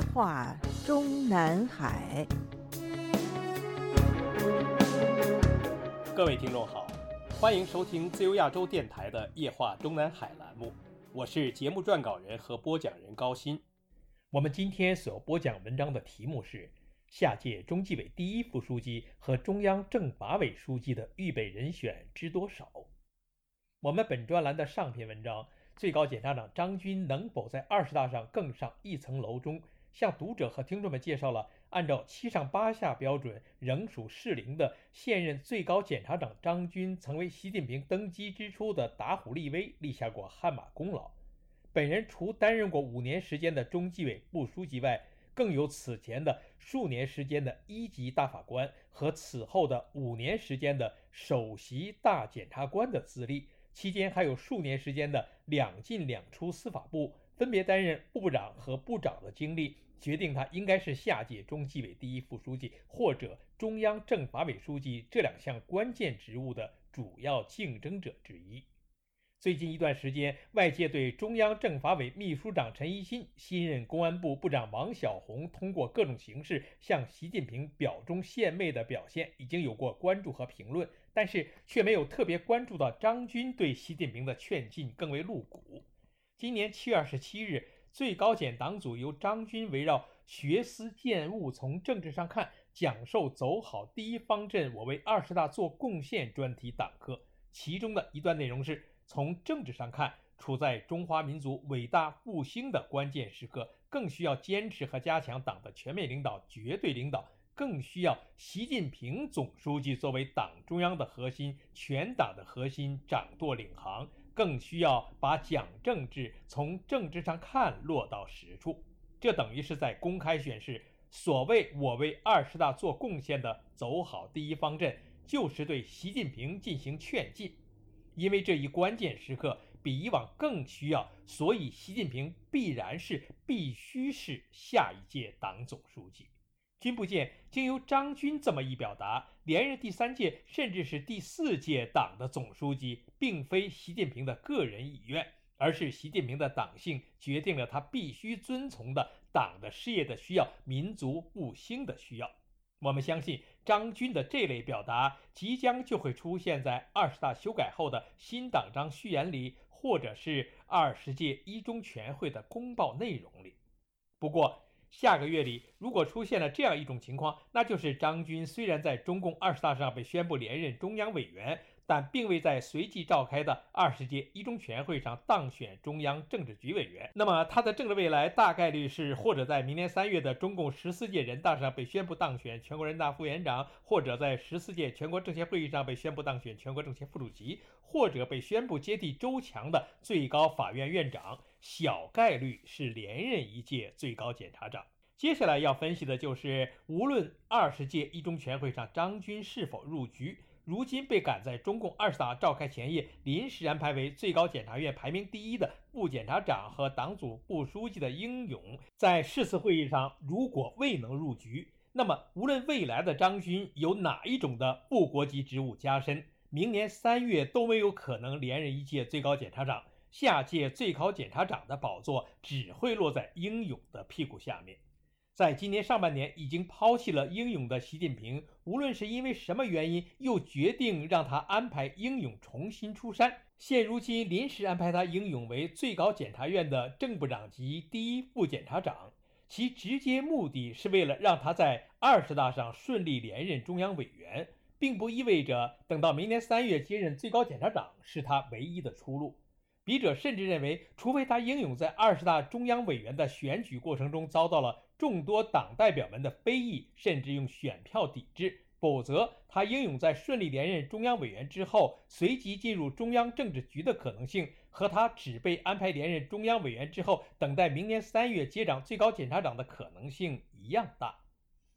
夜话中南海。各位听众好，欢迎收听自由亚洲电台的《夜话中南海》栏目，我是节目撰稿人和播讲人高鑫。我们今天所播讲文章的题目是下届中纪委第一副书记和中央政法委书记的预备人选知多少？我们本专栏的上篇文章。最高检察长张军能否在二十大上更上一层楼中，向读者和听众们介绍了按照七上八下标准仍属适龄的现任最高检察长张军曾为习近平登基之初的打虎立威立下过汗马功劳。本人除担任过五年时间的中纪委副书记外，更有此前的数年时间的一级大法官和此后的五年时间的首席大检察官的资历。期间还有数年时间的两进两出司法部，分别担任部部长和部长的经历，决定他应该是下届中纪委第一副书记或者中央政法委书记这两项关键职务的主要竞争者之一。最近一段时间，外界对中央政法委秘书长陈一新、新任公安部部长王小洪通过各种形式向习近平表忠献媚的表现，已经有过关注和评论，但是却没有特别关注到张军对习近平的劝进更为露骨。今年七月二十七日，最高检党组由张军围绕“学思践悟，从政治上看”讲授“走好第一方阵，我为二十大做贡献”专题党课，其中的一段内容是。从政治上看，处在中华民族伟大复兴的关键时刻，更需要坚持和加强党的全面领导、绝对领导，更需要习近平总书记作为党中央的核心、全党的核心掌舵领航，更需要把讲政治从政治上看落到实处。这等于是在公开宣示，所谓我为二十大做贡献的走好第一方阵，就是对习近平进行劝进。因为这一关键时刻比以往更需要，所以习近平必然是、必须是下一届党总书记。君不见，经由张军这么一表达，连任第三届甚至是第四届党的总书记，并非习近平的个人意愿，而是习近平的党性决定了他必须遵从的党的事业的需要、民族复兴的需要。我们相信张军的这类表达即将就会出现在二十大修改后的新党章序言里，或者是二十届一中全会的公报内容里。不过，下个月里如果出现了这样一种情况，那就是张军虽然在中共二十大上被宣布连任中央委员。但并未在随即召开的二十届一中全会上当选中央政治局委员。那么他的政治未来大概率是，或者在明年三月的中共十四届人大上被宣布当选全国人大副委员长，或者在十四届全国政协会议上被宣布当选全国政协副主席，或者被宣布接替周强的最高法院院长。小概率是连任一届最高检察长。接下来要分析的就是，无论二十届一中全会上张军是否入局。如今被赶在中共二十大召开前夜临时安排为最高检察院排名第一的副检察长和党组副书记的英勇，在誓词会议上如果未能入局，那么无论未来的张军有哪一种的副国级职务加深，明年三月都没有可能连任一届最高检察长，下届最高检察长的宝座只会落在英勇的屁股下面。在今年上半年已经抛弃了英勇的习近平，无论是因为什么原因，又决定让他安排英勇重新出山。现如今临时安排他英勇为最高检察院的正部长级第一副检察长，其直接目的是为了让他在二十大上顺利连任中央委员，并不意味着等到明年三月接任最高检察长是他唯一的出路。笔者甚至认为，除非他英勇在二十大中央委员的选举过程中遭到了。众多党代表们的非议，甚至用选票抵制，否则他英勇在顺利连任中央委员之后，随即进入中央政治局的可能性，和他只被安排连任中央委员之后，等待明年三月接掌最高检察长的可能性一样大。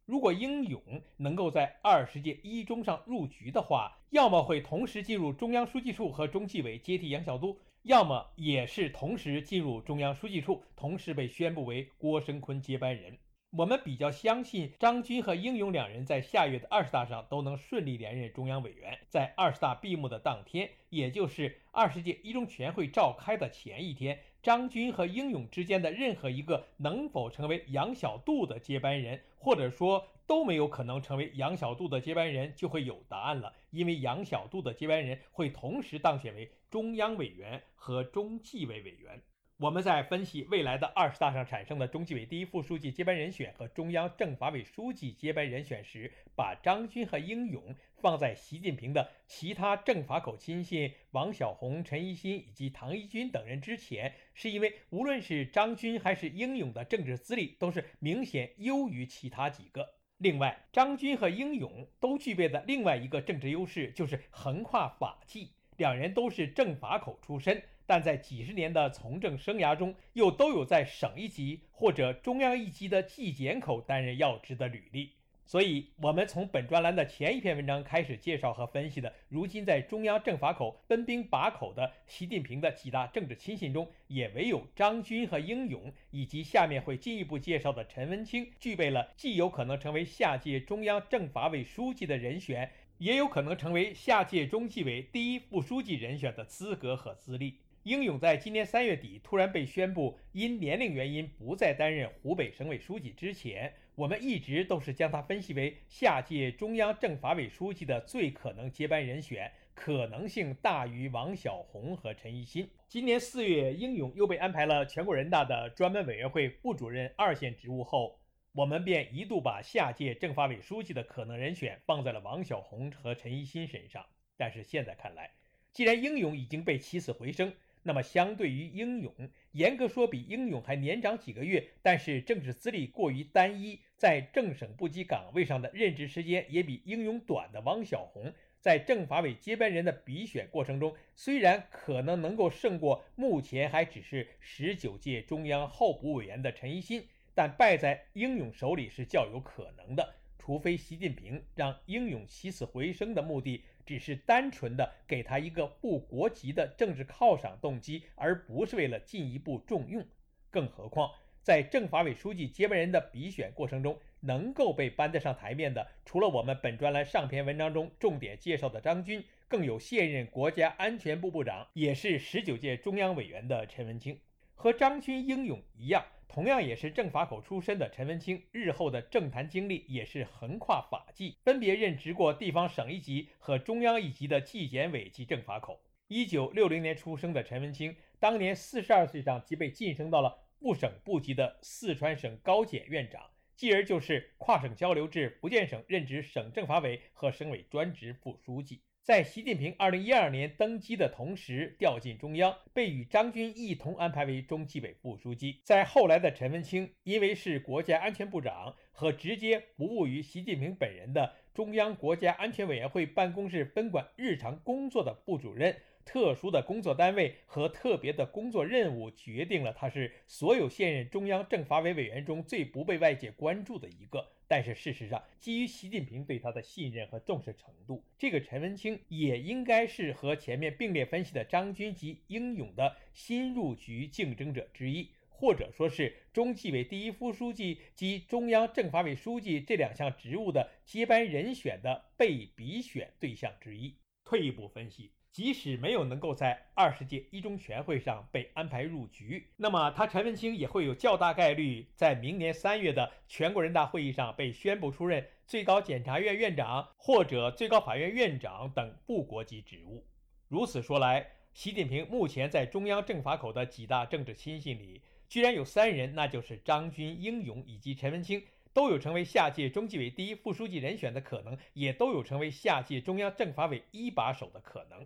如果英勇能够在二十届一中上入局的话，要么会同时进入中央书记处和中纪委接替杨晓都。要么也是同时进入中央书记处，同时被宣布为郭声琨接班人。我们比较相信张军和英勇两人在下月的二十大上都能顺利连任中央委员。在二十大闭幕的当天，也就是二十届一中全会召开的前一天，张军和英勇之间的任何一个能否成为杨小渡的接班人，或者说都没有可能成为杨小渡的接班人，就会有答案了。因为杨小渡的接班人会同时当选为中央委员和中纪委委员。我们在分析未来的二十大上产生的中纪委第一副书记接班人选和中央政法委书记接班人选时，把张军和英勇放在习近平的其他政法口亲信王小红、陈一新以及唐一军等人之前，是因为无论是张军还是英勇的政治资历都是明显优于其他几个。另外，张军和英勇都具备的另外一个政治优势就是横跨法纪，两人都是政法口出身。但在几十年的从政生涯中，又都有在省一级或者中央一级的纪检口担任要职的履历。所以，我们从本专栏的前一篇文章开始介绍和分析的，如今在中央政法口奔兵把口的习近平的几大政治亲信中，也唯有张军和英勇，以及下面会进一步介绍的陈文清，具备了既有可能成为下届中央政法委书记的人选，也有可能成为下届中纪委第一副书记人选的资格和资历。英勇在今年三月底突然被宣布因年龄原因不再担任湖北省委书记之前，我们一直都是将他分析为下届中央政法委书记的最可能接班人选，可能性大于王小红和陈一新。今年四月，英勇又被安排了全国人大的专门委员会副主任二线职务后，我们便一度把下届政法委书记的可能人选放在了王小红和陈一新身上。但是现在看来，既然英勇已经被起死回生，那么，相对于英勇，严格说比英勇还年长几个月，但是政治资历过于单一，在正省部级岗位上的任职时间也比英勇短的王小红，在政法委接班人的比选过程中，虽然可能能够胜过目前还只是十九届中央候补委员的陈一新，但败在英勇手里是较有可能的，除非习近平让英勇起死回生的目的。只是单纯的给他一个不国籍的政治犒赏动机，而不是为了进一步重用。更何况，在政法委书记接班人的比选过程中，能够被搬得上台面的，除了我们本专栏上篇文章中重点介绍的张军，更有现任国家安全部部长，也是十九届中央委员的陈文清。和张军英勇一样。同样也是政法口出身的陈文清，日后的政坛经历也是横跨法纪，分别任职过地方省一级和中央一级的纪检委及政法口。一九六零年出生的陈文清，当年四十二岁上即被晋升到了部省部级的四川省高检院长，继而就是跨省交流至福建省任职省政法委和省委专职副书记。在习近平二零一二年登基的同时调进中央，被与张军一同安排为中纪委副书记。在后来的陈文清，因为是国家安全部长和直接服务于习近平本人的中央国家安全委员会办公室分管日常工作的副主任。特殊的工作单位和特别的工作任务，决定了他是所有现任中央政法委委员中最不被外界关注的一个。但是事实上，基于习近平对他的信任和重视程度，这个陈文清也应该是和前面并列分析的张军及英勇的新入局竞争者之一，或者说是中纪委第一副书记及中央政法委书记这两项职务的接班人选的被比选对象之一。退一步分析。即使没有能够在二十届一中全会上被安排入局，那么他陈文清也会有较大概率在明年三月的全国人大会议上被宣布出任最高检察院院长或者最高法院院长等部国级职务。如此说来，习近平目前在中央政法口的几大政治亲信里，居然有三人，那就是张军、英勇以及陈文清。都有成为下届中纪委第一副书记人选的可能，也都有成为下届中央政法委一把手的可能。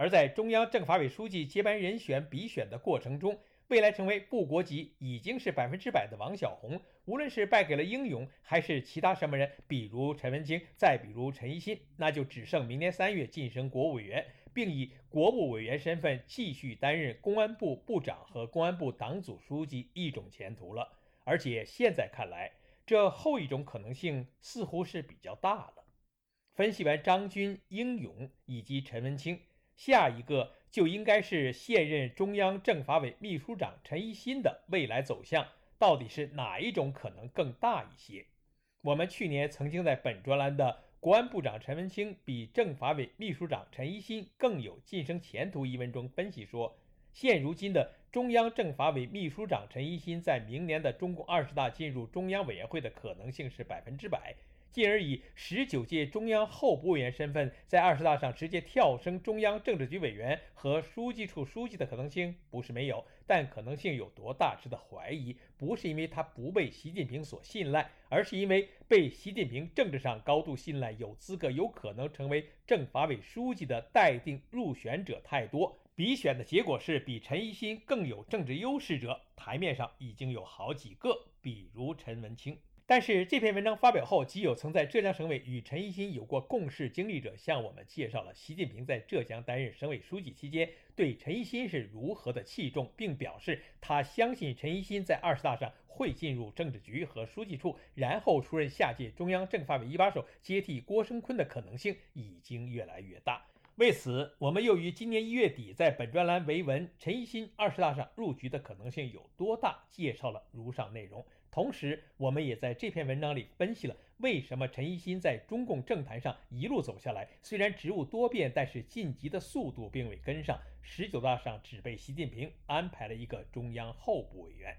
而在中央政法委书记接班人选比选的过程中，未来成为部国级已经是百分之百的王小洪，无论是败给了英勇，还是其他什么人，比如陈文清，再比如陈一新，那就只剩明年三月晋升国务委员，并以国务委员身份继续担任公安部部长和公安部党组书记一种前途了。而且现在看来，这后一种可能性似乎是比较大了。分析完张军、英勇以及陈文清，下一个就应该是现任中央政法委秘书长陈一新的未来走向，到底是哪一种可能更大一些？我们去年曾经在本专栏的“国安部长陈文清比政法委秘书长陈一新更有晋升前途”一文中分析说，现如今的中央政法委秘书长陈一新在明年的中共二十大进入中央委员会的可能性是百分之百。进而以十九届中央候补委员身份在二十大上直接跳升中央政治局委员和书记处书记的可能性不是没有，但可能性有多大值得怀疑。不是因为他不被习近平所信赖，而是因为被习近平政治上高度信赖、有资格、有可能成为政法委书记的待定入选者太多。比选的结果是，比陈一新更有政治优势者，台面上已经有好几个，比如陈文清。但是这篇文章发表后，即有曾在浙江省委与陈一新有过共事经历者向我们介绍了习近平在浙江担任省委书记期间对陈一新是如何的器重，并表示他相信陈一新在二十大上会进入政治局和书记处，然后出任下届中央政法委一把手，接替郭声琨的可能性已经越来越大。为此，我们又于今年一月底在本专栏为文“陈一新二十大上入局的可能性有多大”介绍了如上内容。同时，我们也在这篇文章里分析了为什么陈一新在中共政坛上一路走下来，虽然职务多变，但是晋级的速度并未跟上。十九大上只被习近平安排了一个中央候补委员。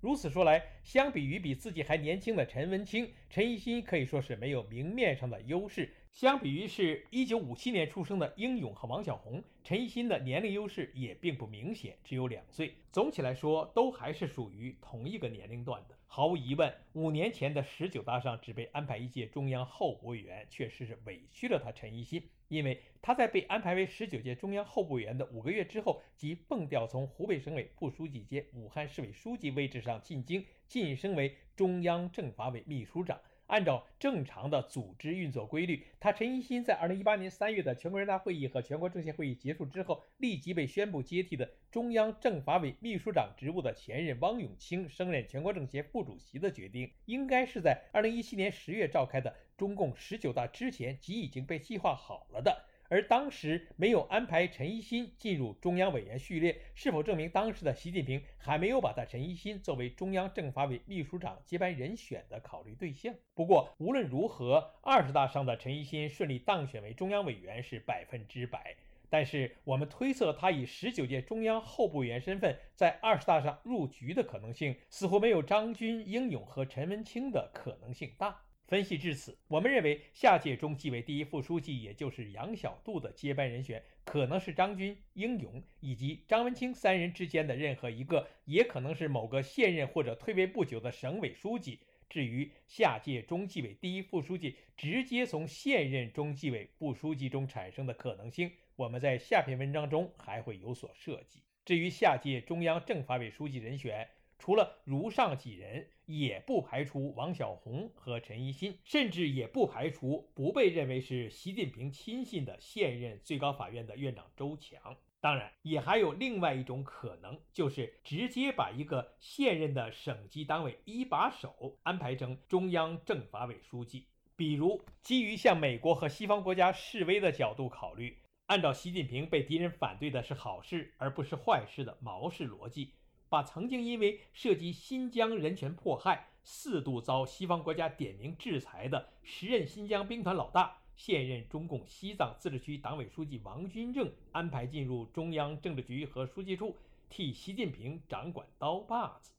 如此说来，相比于比自己还年轻的陈文清，陈一新可以说是没有明面上的优势。相比于是一九五七年出生的英勇和王小红，陈一新的年龄优势也并不明显，只有两岁。总体来说，都还是属于同一个年龄段的。毫无疑问，五年前的十九大上只被安排一届中央候补委员，确实是委屈了他陈一新。因为他在被安排为十九届中央候补委员的五个月之后，即蹦调从湖北省委副书记兼武汉市委书记位置上进京，晋升为中央政法委秘书长。按照正常的组织运作规律，他陈一新在二零一八年三月的全国人大会议和全国政协会议结束之后，立即被宣布接替的中央政法委秘书长职务的前任汪永清升任全国政协副主席的决定，应该是在二零一七年十月召开的中共十九大之前即已经被计划好了的。而当时没有安排陈一新进入中央委员序列，是否证明当时的习近平还没有把他陈一新作为中央政法委秘书长接班人选的考虑对象？不过无论如何，二十大上的陈一新顺利当选为中央委员是百分之百。但是我们推测他以十九届中央候补委员身份在二十大上入局的可能性，似乎没有张军、英勇和陈文清的可能性大。分析至此，我们认为下届中纪委第一副书记，也就是杨小渡的接班人选，可能是张军、英勇以及张文清三人之间的任何一个，也可能是某个现任或者退位不久的省委书记。至于下届中纪委第一副书记直接从现任中纪委副书记中产生的可能性，我们在下篇文章中还会有所涉及。至于下届中央政法委书记人选，除了如上几人，也不排除王小红和陈一新，甚至也不排除不被认为是习近平亲信的现任最高法院的院长周强。当然，也还有另外一种可能，就是直接把一个现任的省级单位一把手安排成中央政法委书记。比如，基于向美国和西方国家示威的角度考虑，按照习近平被敌人反对的是好事而不是坏事的毛氏逻辑。把曾经因为涉及新疆人权迫害四度遭西方国家点名制裁的时任新疆兵团老大、现任中共西藏自治区党委书记王军正安排进入中央政治局和书记处，替习近平掌管刀把子。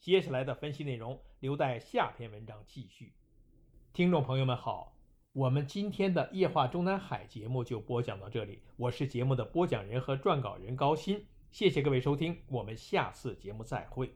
接下来的分析内容留待下篇文章继续。听众朋友们好，我们今天的夜话中南海节目就播讲到这里，我是节目的播讲人和撰稿人高鑫。谢谢各位收听，我们下次节目再会。